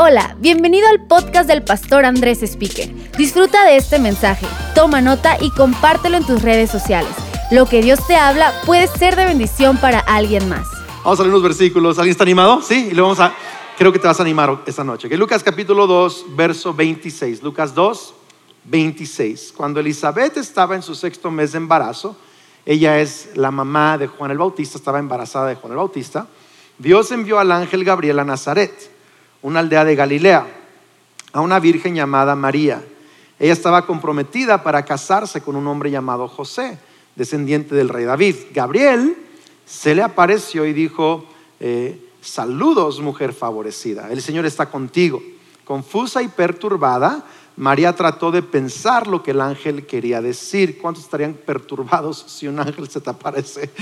Hola, bienvenido al podcast del pastor Andrés Speaker. Disfruta de este mensaje, toma nota y compártelo en tus redes sociales. Lo que Dios te habla puede ser de bendición para alguien más. Vamos a leer unos versículos. ¿Alguien está animado? Sí, y lo vamos a. Creo que te vas a animar esta noche. Que Lucas capítulo 2, verso 26. Lucas 2, 26. Cuando Elizabeth estaba en su sexto mes de embarazo, ella es la mamá de Juan el Bautista, estaba embarazada de Juan el Bautista. Dios envió al ángel Gabriel a Nazaret una aldea de Galilea, a una virgen llamada María. Ella estaba comprometida para casarse con un hombre llamado José, descendiente del rey David. Gabriel se le apareció y dijo, eh, saludos mujer favorecida, el Señor está contigo. Confusa y perturbada, María trató de pensar lo que el ángel quería decir. ¿Cuántos estarían perturbados si un ángel se te aparece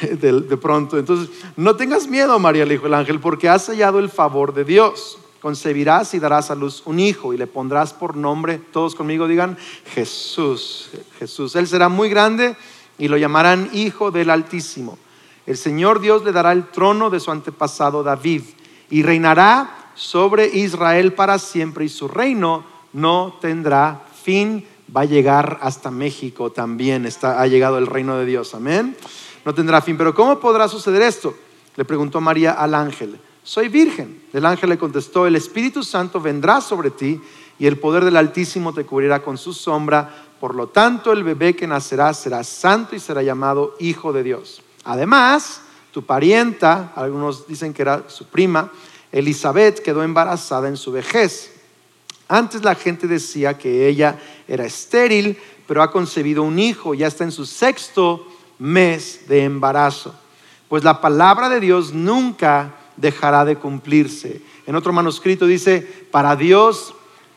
de, pronto? Entonces, no tengas miedo, María, le dijo el ángel, porque has hallado el favor de Dios. Concebirás y darás a luz un hijo y le pondrás por nombre, todos conmigo digan, Jesús. Jesús. Él será muy grande y lo llamarán Hijo del Altísimo. El Señor Dios le dará el trono de su antepasado David y reinará sobre Israel para siempre y su reino no tendrá fin, va a llegar hasta México también, está, ha llegado el reino de Dios, amén. No tendrá fin, pero ¿cómo podrá suceder esto? Le preguntó María al ángel. Soy virgen. El ángel le contestó, el Espíritu Santo vendrá sobre ti y el poder del Altísimo te cubrirá con su sombra. Por lo tanto, el bebé que nacerá será santo y será llamado Hijo de Dios. Además, tu parienta, algunos dicen que era su prima, Elizabeth quedó embarazada en su vejez antes la gente decía que ella era estéril, pero ha concebido un hijo, ya está en su sexto mes de embarazo. Pues la palabra de Dios nunca dejará de cumplirse. En otro manuscrito dice, para Dios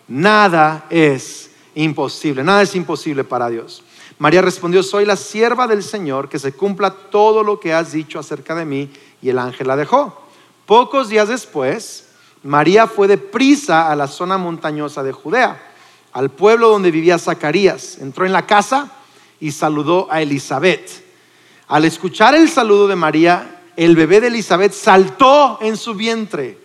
nada es imposible, nada es imposible para Dios. María respondió, soy la sierva del Señor, que se cumpla todo lo que has dicho acerca de mí, y el ángel la dejó. Pocos días después, María fue deprisa a la zona montañosa de Judea, al pueblo donde vivía Zacarías. Entró en la casa y saludó a Elizabeth. Al escuchar el saludo de María, el bebé de Elizabeth saltó en su vientre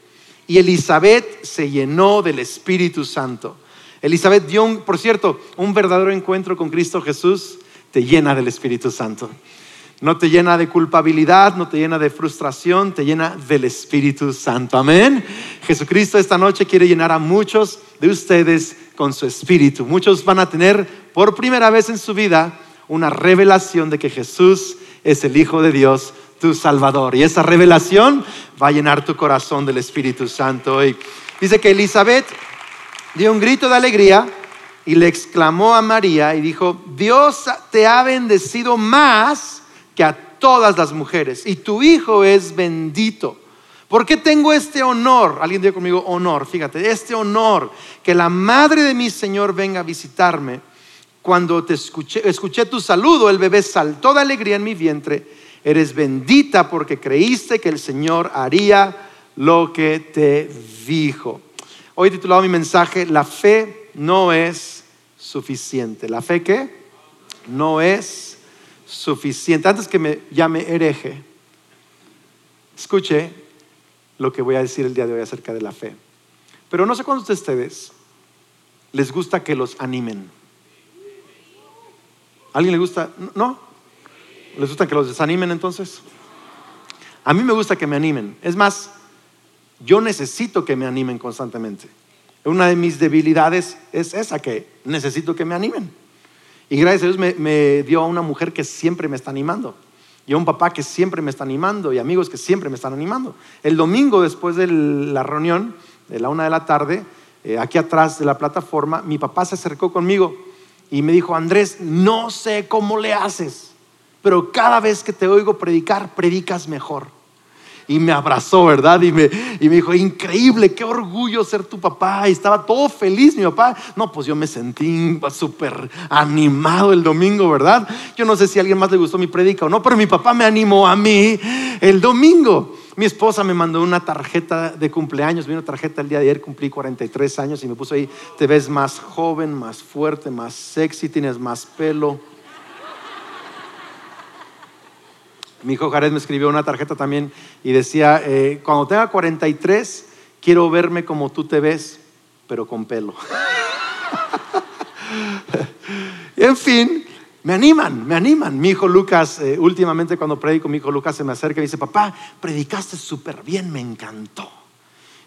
y Elizabeth se llenó del Espíritu Santo. Elizabeth dio, por cierto, un verdadero encuentro con Cristo Jesús, te llena del Espíritu Santo. No te llena de culpabilidad, no te llena de frustración, te llena del Espíritu Santo. Amén. Jesucristo esta noche quiere llenar a muchos de ustedes con su Espíritu. Muchos van a tener por primera vez en su vida una revelación de que Jesús es el Hijo de Dios, tu Salvador. Y esa revelación va a llenar tu corazón del Espíritu Santo. Y dice que Elizabeth dio un grito de alegría y le exclamó a María y dijo, Dios te ha bendecido más que a todas las mujeres y tu hijo es bendito. ¿Por qué tengo este honor? Alguien diga conmigo honor, fíjate, este honor que la madre de mi Señor venga a visitarme. Cuando te escuché, escuché tu saludo, el bebé saltó de alegría en mi vientre. Eres bendita porque creíste que el Señor haría lo que te dijo. Hoy he titulado mi mensaje, la fe no es suficiente. ¿La fe qué? No es suficiente. Antes que me llame hereje, escuche lo que voy a decir el día de hoy acerca de la fe. Pero no sé cuántos de ustedes les gusta que los animen. ¿Alguien le gusta? ¿No? ¿Les gusta que los desanimen entonces? A mí me gusta que me animen. Es más, yo necesito que me animen constantemente. Una de mis debilidades es esa, que necesito que me animen. Y gracias a Dios me, dio a una mujer que siempre me está animando. Y a un papá que siempre me está animando. Y amigos que siempre me están animando. El domingo, después de la reunión, de la una de la tarde, eh, aquí atrás de la plataforma, mi papá se acercó conmigo y me dijo, Andrés, no sé cómo le haces, pero cada vez que te oigo predicar, predicas mejor y me abrazó, ¿verdad? Y me, y me dijo, increíble, qué orgullo ser tu papá. Y estaba todo feliz mi papá. No, pues yo me sentí súper animado el domingo, ¿verdad? Yo no sé si a alguien más le gustó mi predica o no, pero mi papá me animó a mí el domingo. Mi esposa me mandó una tarjeta de cumpleaños, vi una tarjeta el día de ayer, cumplí 43 años y me puso ahí, te ves más joven, más fuerte, más sexy, tienes más pelo. Mi hijo Jared me escribió una tarjeta también y decía, eh, cuando tenga 43, quiero verme como tú te ves, pero con pelo. en fin, me animan, me animan. Mi hijo Lucas, eh, últimamente cuando predico, mi hijo Lucas se me acerca y dice, papá, predicaste súper bien, me encantó.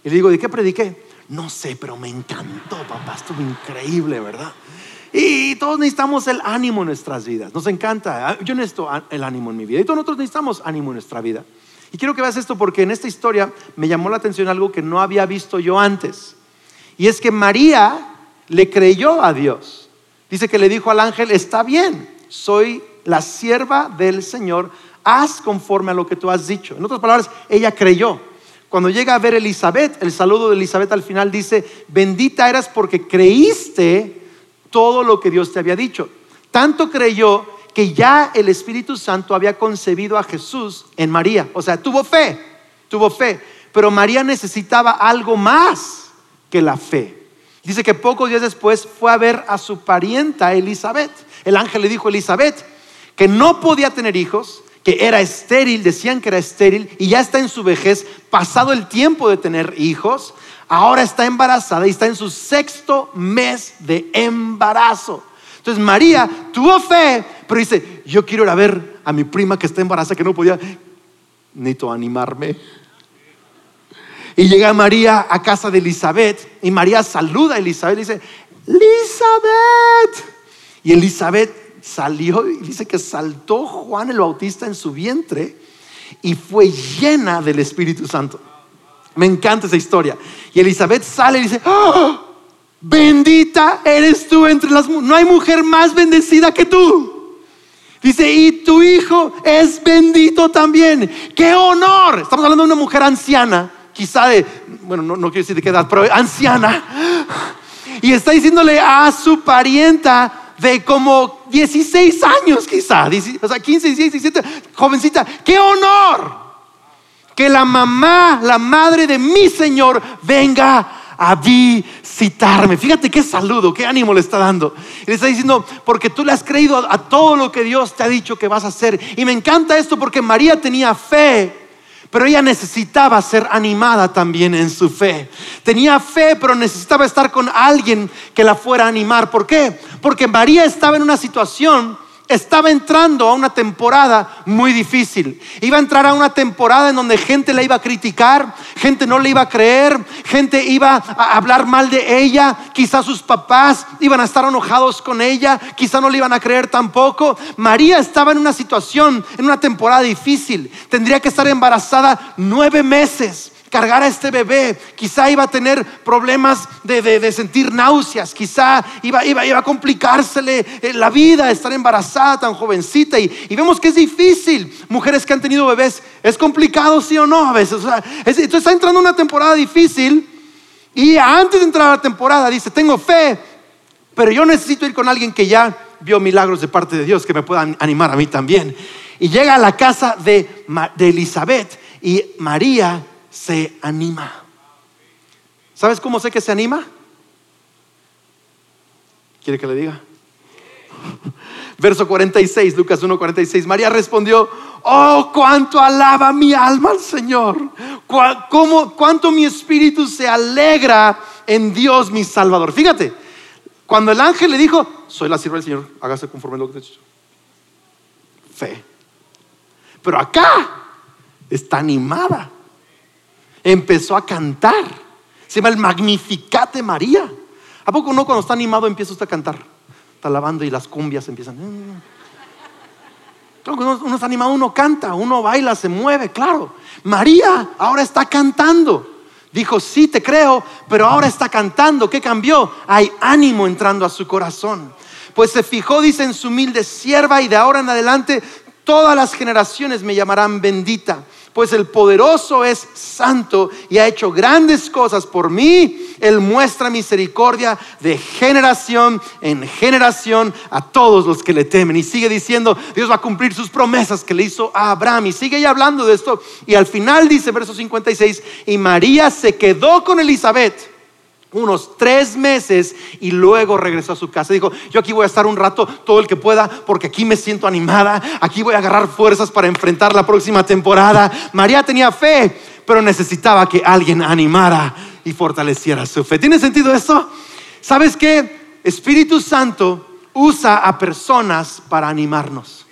Y le digo, ¿de qué prediqué? No sé, pero me encantó, papá, estuvo increíble, ¿verdad? Y todos necesitamos el ánimo en nuestras vidas. Nos encanta. Ah, yo necesito el ánimo en mi vida. Y todos nosotros necesitamos ánimo en nuestra vida. Y quiero que veas esto porque en esta historia me llamó la atención algo que no había visto yo antes. Y es que María le creyó a Dios. Dice que le dijo al ángel, está bien, soy la sierva del Señor, haz conforme a lo que tú has dicho. En otras palabras, ella creyó. Cuando llega a ver Elizabeth, el saludo de Elizabeth al final dice, bendita eras porque creíste todo lo que Dios te había dicho. Tanto creyó que ya el Espíritu Santo había concebido a Jesús en María. O sea, tuvo fe, tuvo fe. Pero María necesitaba algo más que la fe. Dice que pocos días después fue a ver a su parienta Elizabeth. El ángel le dijo a Elizabeth que no podía tener hijos, que era estéril, decían que era estéril y ya está en su vejez, pasado el tiempo de tener hijos, ahora está embarazada y está en su sexto mes de embarazo. Entonces María tuvo fe, pero dice, yo quiero ir a ver a mi prima que está embarazada, que no podía, necesito animarme. Y llega María a casa de Elizabeth y María saluda a Elizabeth y dice, Elizabeth. Y Elizabeth salió y dice que saltó Juan el Bautista en su vientre y fue llena del Espíritu Santo. Me encanta esa historia. Y Elizabeth sale y dice, ¡Oh! bendita eres tú entre las mujeres. No hay mujer más bendecida que tú. Dice, y tu hijo es bendito también. ¡Qué honor! Estamos hablando de una mujer anciana, quizá de, bueno, no, no quiero decir de qué edad, pero anciana. Y está diciéndole a su parienta, de como 16 años quizá, o sea, 15, 16, 17, jovencita, qué honor que la mamá, la madre de mi Señor venga a visitarme. Fíjate qué saludo, qué ánimo le está dando. Le está diciendo, porque tú le has creído a todo lo que Dios te ha dicho que vas a hacer. Y me encanta esto porque María tenía fe pero ella necesitaba ser animada también en su fe. Tenía fe, pero necesitaba estar con alguien que la fuera a animar. ¿Por qué? Porque María estaba en una situación estaba entrando a una temporada muy difícil. Iba a entrar a una temporada en donde gente le iba a criticar, gente no le iba a creer, gente iba a hablar mal de ella, quizás sus papás iban a estar enojados con ella, quizás no le iban a creer tampoco. María estaba en una situación, en una temporada difícil. Tendría que estar embarazada nueve meses cargar a este bebé, quizá iba a tener problemas de, sentir náuseas, quizá iba, a complicársele eh, la vida, estar embarazada tan jovencita. Y, vemos que es difícil. Mujeres que han tenido bebés, es complicado, sí o no, a veces. entonces está entrando una temporada difícil. Y antes de entrar a la temporada dice, tengo fe, pero yo necesito ir con alguien que ya vio milagros de parte de Dios, que me pueda animar a mí también. Y llega a la casa de, de Elizabeth y María se anima. ¿Sabes cómo sé que se anima? ¿Quiere que le diga? Verso 46, Lucas 1, 46. María respondió, oh, cuánto alaba mi alma al Señor. Cómo, cuánto mi espíritu se alegra en Dios mi Salvador. Fíjate, cuando el ángel le dijo, soy la sierva del Señor, hágase conforme lo que te he dicho. Fe. Pero acá está animada empezó a cantar. Se llama el Magnificat de María. ¿A poco no cuando está animado empieza usted a cantar? Está lavando y las cumbias empiezan. Claro, cuando uno está animado, uno canta, uno baila, se mueve, claro. María ahora está cantando. Dijo, sí, te creo, pero ahora está cantando. ¿Qué cambió? Hay ánimo entrando a su corazón. Pues se fijó, dice, en su humilde sierva y de ahora en adelante todas las generaciones me llamarán bendita pues el poderoso es santo y ha hecho grandes cosas por mí. Él muestra misericordia de generación en generación a todos los que le temen. Y sigue diciendo, Dios va a cumplir sus promesas que le hizo a Abraham. Y sigue ya hablando de esto. Y al final dice, verso 56, y María se quedó con Elizabeth unos tres meses y luego regresó a su casa. Dijo, yo aquí voy a estar un rato, todo el que pueda, porque aquí me siento animada, aquí voy a agarrar fuerzas para enfrentar la próxima temporada. María tenía fe, pero necesitaba que alguien animara y fortaleciera su fe. ¿Tiene sentido esto? ¿Sabes qué? Espíritu Santo usa a personas para animarnos.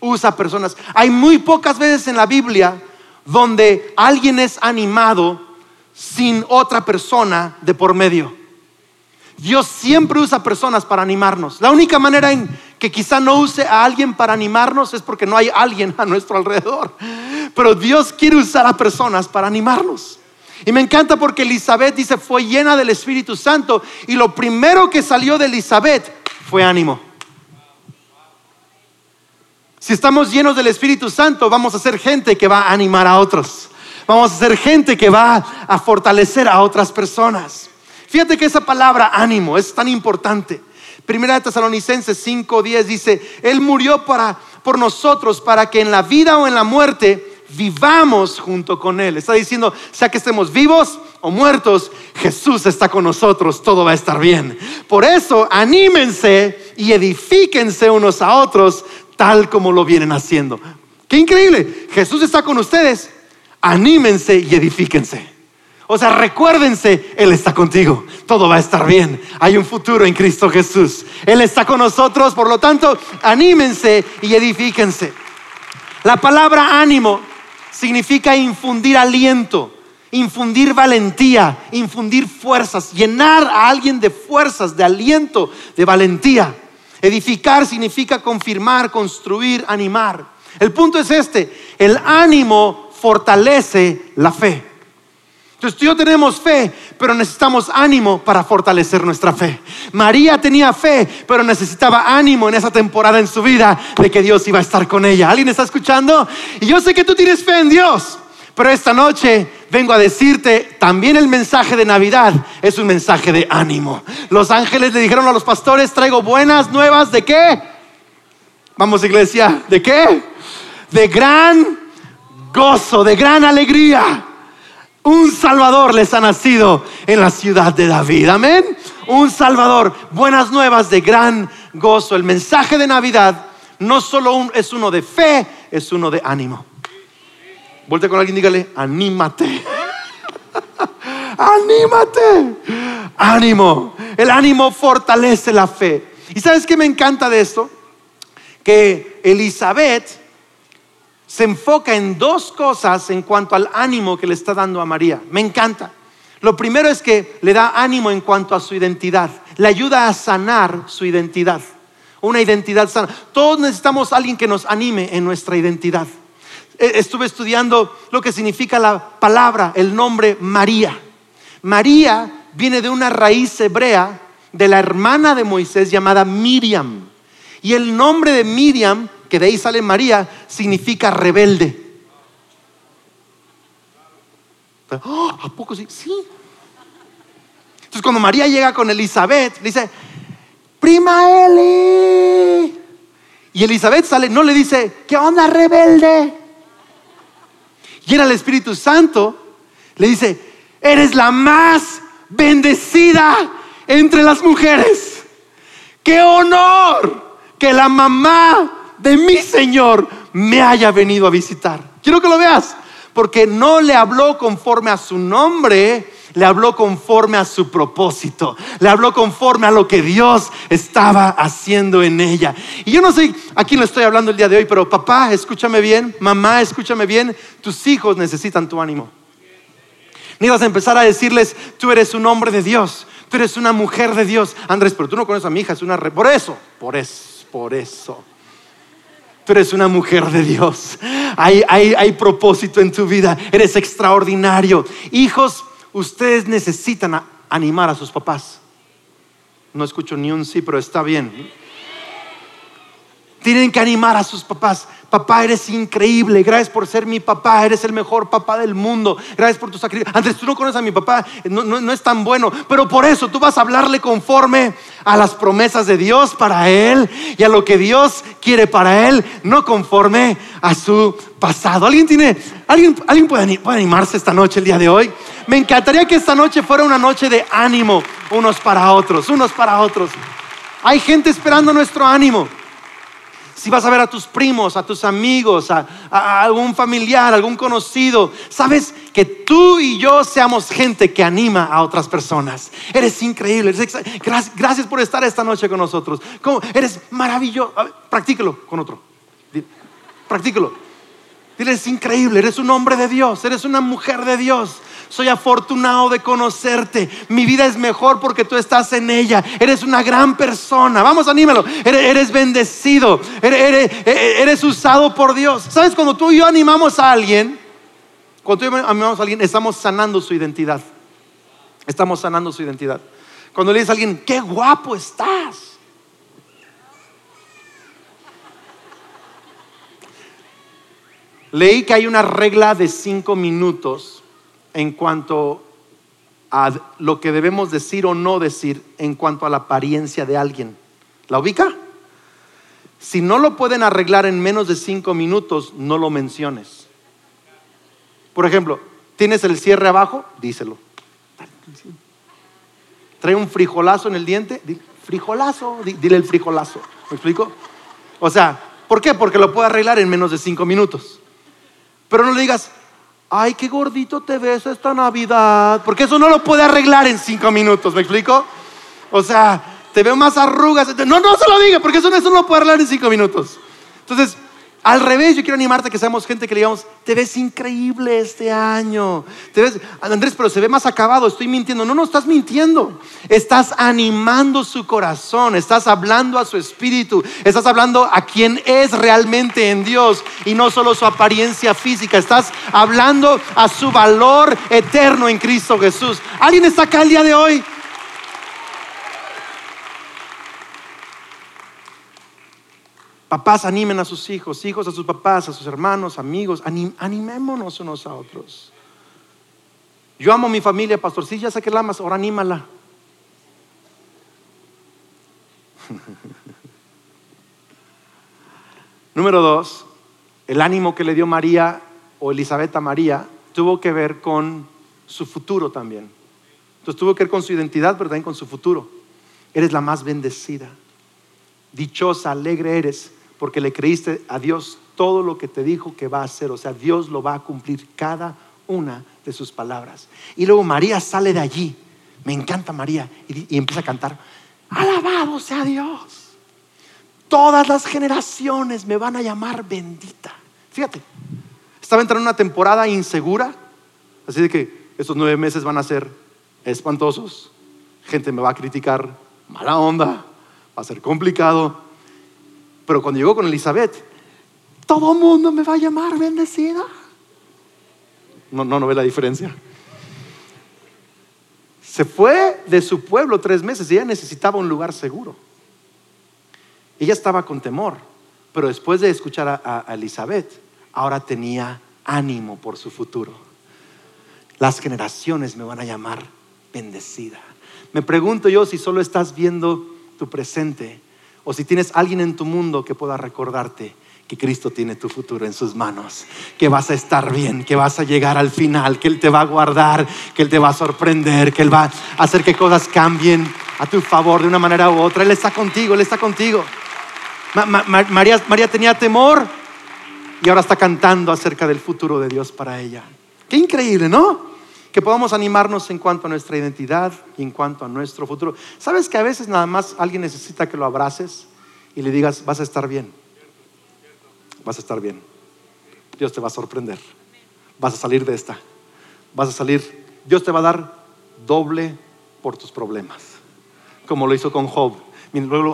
Usa personas. Hay muy pocas veces en la Biblia donde alguien es animado sin otra persona de por medio. Dios siempre usa personas para animarnos. La única manera en que quizá no use a alguien para animarnos es porque no hay alguien a nuestro alrededor. Pero Dios quiere usar a personas para animarnos. Y me encanta porque Elizabeth dice fue llena del Espíritu Santo y lo primero que salió de Elizabeth fue ánimo. Si estamos llenos del Espíritu Santo, vamos a ser gente que va a animar a otros. Vamos a ser gente que va a fortalecer a otras personas. Fíjate que esa palabra ánimo es tan importante. Primera de Tesalonicenses 5:10 dice, Él murió para, por nosotros para que en la vida o en la muerte vivamos junto con Él. Está diciendo, sea que estemos vivos o muertos, Jesús está con nosotros, todo va a estar bien. Por eso, anímense y edifíquense unos a otros tal como lo vienen haciendo. Qué increíble, Jesús está con ustedes, anímense y edifíquense. O sea, recuérdense, Él está contigo. Todo va a estar bien. Hay un futuro en Cristo Jesús. Él está con nosotros. Por lo tanto, anímense y edifíquense. La palabra ánimo significa infundir aliento, infundir valentía, infundir fuerzas, llenar a alguien de fuerzas, de aliento, de valentía. Edificar significa confirmar, construir, animar. El punto es este, el ánimo fortalece la fe. Entonces tú y yo tenemos fe, pero necesitamos ánimo para fortalecer nuestra fe. María tenía fe, pero necesitaba ánimo en esa temporada en su vida de que Dios iba a estar con ella. ¿Alguien está escuchando? Y yo sé que tú tienes fe en Dios, pero esta noche vengo a decirte, también el mensaje de Navidad es un mensaje de ánimo. Los ángeles le dijeron a los pastores, traigo buenas nuevas de qué? Vamos iglesia, ¿de qué? De gran gozo, de gran alegría un Salvador les ha nacido en la ciudad de David. Amén. Un Salvador. Buenas nuevas de gran gozo. El mensaje de Navidad no solo es uno de fe, es uno de ánimo. Volte con alguien dígale, anímate. anímate. Ánimo. El ánimo fortalece la fe. ¿Y sabes qué me encanta de esto? Que Elizabeth se enfoca en dos cosas en cuanto al ánimo que le está dando a María. Me encanta. Lo primero es que le da ánimo en cuanto a su identidad, le ayuda a sanar su identidad, una identidad sana. Todos necesitamos alguien que nos anime en nuestra identidad. E, estuve estudiando lo que significa la palabra, el nombre María. María viene de una raíz hebrea de la hermana de Moisés llamada Miriam. Y el nombre de Miriam que de ahí sale María, significa rebelde. Oh, ¿A poco sí? Sí. Entonces cuando María llega con Elizabeth, dice, prima Eli. Y Elizabeth sale, no le dice, ¿qué onda rebelde? Y era el Espíritu Santo, le dice, eres la más bendecida entre las mujeres. ¡Qué honor que la mamá de mi Señor me haya venido a visitar. Quiero que lo veas, porque no le habló conforme a su nombre, le habló conforme a su propósito, le habló conforme a lo que Dios estaba haciendo en ella. Y yo no sé a quién le estoy hablando el día de hoy, pero papá, escúchame bien, mamá, escúchame bien, tus hijos necesitan tu ánimo. Ni vas a empezar a decirles, tú eres un hombre de Dios, tú eres una mujer de Dios. Andrés, pero tú no conoces a mi hija, es una... Por eso, por eso, por eso. Tú eres una mujer de Dios. Hay, hay, propósito en tu vida. Eres extraordinario. Hijos, ustedes necesitan animar a sus papás. No escucho ni un sí, pero está bien. Tienen que animar a sus papás. Papá, eres increíble. Gracias por ser mi papá. Eres el mejor papá del mundo. Gracias por tu sacrificio. Antes tú no conoces a mi papá. No, no, es tan bueno. Pero por eso tú vas a hablarle conforme a las promesas de Dios para él y a lo que Dios quiere para él. No conforme a su pasado. ¿Alguien tiene, alguien, alguien puede, puede animarse esta noche, el día de hoy? Me encantaría que esta noche fuera una noche de ánimo unos para otros, unos para otros. Hay gente esperando nuestro ánimo. Si vas a ver a tus primos, a tus amigos, a, algún familiar, algún conocido, sabes que tú y yo seamos gente que anima a otras personas. Eres increíble. gracias, por estar esta noche con nosotros. Eres maravilloso. Ver, practícalo con otro. Practícalo. Dile, increíble, eres un hombre de Dios, eres una mujer de Dios. Soy afortunado de conocerte. Mi vida es mejor porque tú estás en ella. Eres una gran persona. Vamos, anímalo. Eres, bendecido. Eres, eres- eres usado por Dios. ¿Sabes? Cuando tú y yo animamos a alguien, cuando tú y yo animamos a alguien, estamos sanando su identidad. Estamos sanando su identidad. Cuando le dices a alguien, qué guapo estás. Leí que hay una regla de cinco minutos en cuanto a lo que debemos decir o no decir en cuanto a la apariencia de alguien. ¿La ubica? Si no lo pueden arreglar en menos de cinco minutos, no lo menciones. Por ejemplo, ¿tienes el cierre abajo? Díselo. ¿Trae un frijolazo en el diente? Di- Frijolazo, Di- dile el frijolazo. ¿Me explico? O sea, ¿por qué? Porque lo puede arreglar en menos de cinco minutos. Pero no le digas, ay, qué gordito te ves esta Navidad, porque eso no lo puede arreglar en cinco minutos, ¿me explico? O sea, te veo más arrugas. No, no se lo diga, porque eso, eso no lo puede arreglar en cinco minutos. Entonces, al revés, yo quiero animarte a que seamos gente que le digamos, te ves increíble este año. Te ves, Andrés, pero se ve más acabado, estoy mintiendo. No, no estás mintiendo. Estás animando su corazón, estás hablando a su espíritu, estás hablando a quien es realmente en Dios y no solo su apariencia física. Estás hablando a su valor eterno en Cristo Jesús. ¿Alguien está acá el día de hoy? Papás animen a sus hijos, hijos a sus papás, a sus hermanos, amigos, anim- animémonos unos a otros. Yo amo a mi familia, pastor, sí, ya sé que la amas, ahora anímala. Número dos, el ánimo que le dio María o Elizabeth a María tuvo que ver con su futuro también. Entonces tuvo que ver con su identidad, pero también con su futuro. Eres la más bendecida. Dichosa, alegre eres, porque le creíste a Dios todo lo que te dijo que va a hacer. O sea, Dios lo va a cumplir cada una de sus palabras. Y luego María sale de allí. Me encanta María. Y, empieza a cantar. Alabado sea Dios. Todas las generaciones me van a llamar bendita. Fíjate, estaba entrando en una temporada insegura. Así de que estos nueve meses van a ser espantosos. Gente me va a criticar, mala onda, va a ser complicado. Pero cuando llegó con Elizabeth, todo el mundo me va a llamar bendecida. No, no, ve la diferencia. Se fue de su pueblo tres meses y ella necesitaba un lugar seguro. Ella estaba con temor, pero después de escuchar a, a- a Elizabeth, ahora tenía ánimo por su futuro. Las generaciones me van a llamar bendecida. Me pregunto yo si solo estás viendo tu presente o si tienes alguien en tu mundo que pueda recordarte que Cristo tiene tu futuro en sus manos, que vas a estar bien, que vas a llegar al final, que Él te va a guardar, que Él te va a sorprender, que Él va a hacer que cosas cambien a tu favor de una manera u otra. Él está contigo, Él está contigo. Ma- ma- ma- María, María tenía temor y ahora está cantando acerca del futuro de Dios para ella. Qué increíble, ¿no? Que podamos animarnos en cuanto a nuestra identidad y en cuanto a nuestro futuro. ¿Sabes que a veces nada más alguien necesita que lo abraces y le digas, vas a estar bien? Vas a estar bien. Dios te va a sorprender. Vas a salir de esta. Vas a salir. Dios te va a dar doble por tus problemas. Como lo hizo con Job.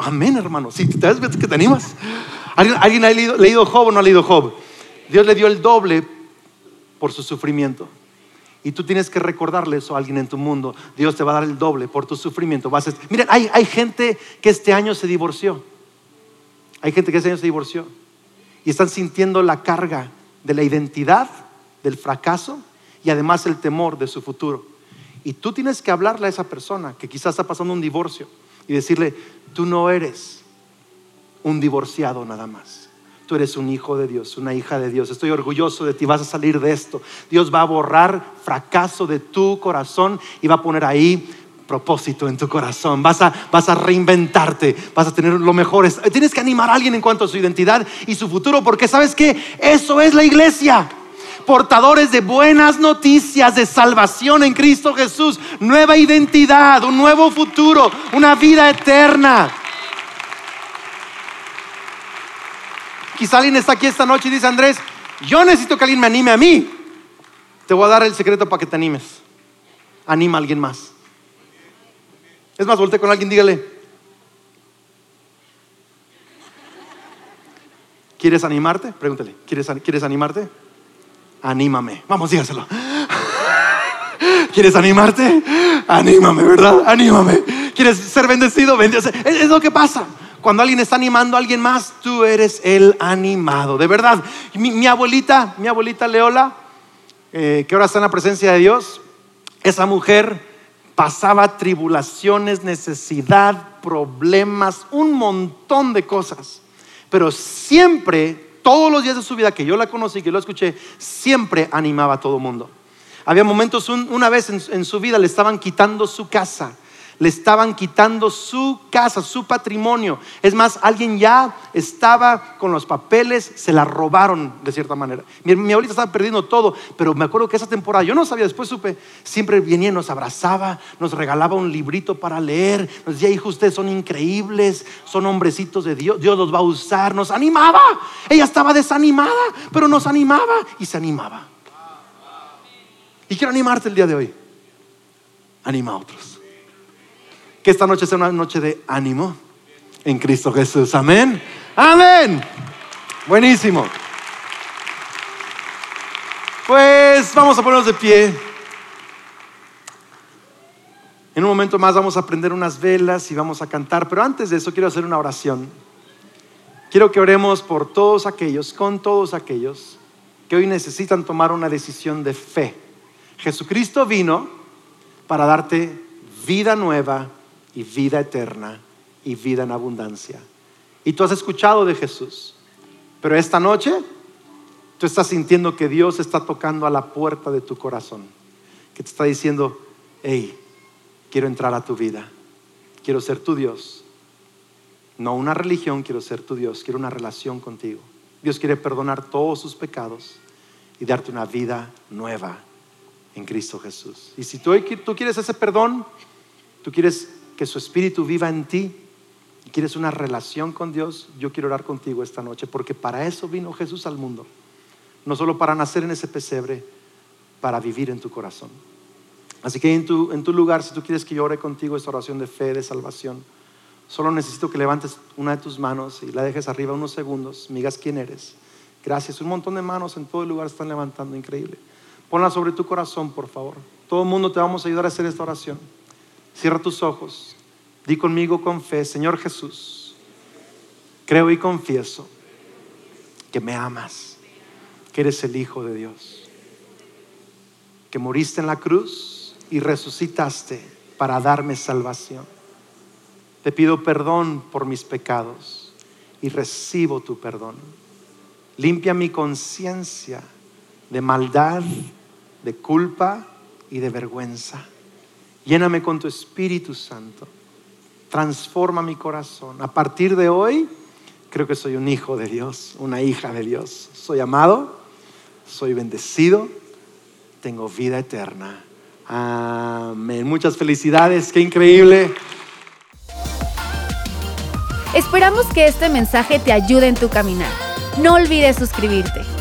Amén, hermano. Si te das que te animas. ¿Alguien, alguien ha leído, leído Job o no ha leído Job? Dios le dio el doble por su sufrimiento. Y tú tienes que recordarle eso a alguien en tu mundo. Dios te va a dar el doble por tu sufrimiento. Vas a- Miren, hay, hay gente que este año se divorció. Hay gente que este año se divorció. Y están sintiendo la carga de la identidad, del fracaso y además el temor de su futuro. Y tú tienes que hablarle a esa persona que quizás está pasando un divorcio y decirle, tú no eres un divorciado nada más. Tú eres un hijo de Dios, una hija de Dios. Estoy orgulloso de ti, vas a salir de esto. Dios va a borrar fracaso de tu corazón y va a poner ahí propósito en tu corazón, vas a, vas a reinventarte, vas a tener lo mejor. Tienes que animar a alguien en cuanto a su identidad y su futuro, porque sabes que eso es la iglesia. Portadores de buenas noticias de salvación en Cristo Jesús, nueva identidad, un nuevo futuro, una vida eterna. Quizá alguien está aquí esta noche y dice, Andrés, yo necesito que alguien me anime a mí. Te voy a dar el secreto para que te animes. Anima a alguien más. Es más, voltea con alguien, dígale. ¿Quieres animarte? Pregúntale. ¿Quieres, ¿Quieres animarte? Anímame. Vamos, dígaselo. ¿Quieres animarte? Anímame, ¿verdad? Anímame. ¿Quieres ser bendecido? Bendecido. Es, lo que pasa. Cuando alguien está animando a alguien más, tú eres el animado. De verdad. Mi, abuelita, mi abuelita Leola, eh, que ahora está en la presencia de Dios, esa mujer pasaba tribulaciones, necesidad, problemas, un montón de cosas. Pero siempre, todos los días de su vida que yo la conocí, que lo escuché, siempre animaba a todo mundo. Había momentos, una vez en su vida le estaban quitando su casa le estaban quitando su casa, su patrimonio. Es más, alguien ya estaba con los papeles, se la robaron de cierta manera. Mi, abuelita estaba perdiendo todo, pero me acuerdo que esa temporada, yo no sabía, después supe, siempre venía nos abrazaba, nos regalaba un librito para leer, nos decía, hijo, ustedes son increíbles, son hombrecitos de Dios, Dios los va a usar, nos animaba. Ella estaba desanimada, pero nos animaba y se animaba. Y quiero animarte el día de hoy. Anima a otros que esta noche sea una noche de ánimo en Cristo Jesús. Amén. Amén. Buenísimo. Pues vamos a ponernos de pie. En un momento más vamos a prender unas velas y vamos a cantar, pero antes de eso quiero hacer una oración. Quiero que oremos por todos aquellos, con todos aquellos que hoy necesitan tomar una decisión de fe. Jesucristo vino para darte vida nueva y vida eterna y vida en abundancia. Y tú has escuchado de Jesús, pero esta noche tú estás sintiendo que Dios está tocando a la puerta de tu corazón, que te está diciendo, hey, quiero entrar a tu vida, quiero ser tu Dios. No una religión, quiero ser tu Dios, quiero una relación contigo. Dios quiere perdonar todos sus pecados y darte una vida nueva en Cristo Jesús. Y si tú, tú quieres ese perdón, tú quieres que su espíritu viva en ti y quieres una relación con Dios, yo quiero orar contigo esta noche, porque para eso vino Jesús al mundo. No solo para nacer en ese pesebre, para vivir en tu corazón. Así que en tu, en tu lugar, si tú quieres que yo ore contigo esta oración de fe, de salvación, solo necesito que levantes una de tus manos y la dejes arriba unos segundos, migas quién eres. Gracias. Un montón de manos en todo el lugar están levantando, increíble. Ponla sobre tu corazón, por favor. Todo el mundo te vamos a ayudar a hacer esta oración. Cierra tus ojos. Di conmigo con fe, Señor Jesús, creo y confieso que me amas, que eres el Hijo de Dios, que moriste en la cruz y resucitaste para darme salvación. Te pido perdón por mis pecados y recibo tu perdón. Limpia mi conciencia de maldad, de culpa y de vergüenza. Lléname con tu Espíritu Santo. Transforma mi corazón. A partir de hoy, creo que soy un hijo de Dios, una hija de Dios. Soy amado, soy bendecido, tengo vida eterna. Amén. Muchas felicidades, qué increíble. Esperamos que este mensaje te ayude en tu caminar. No olvides suscribirte.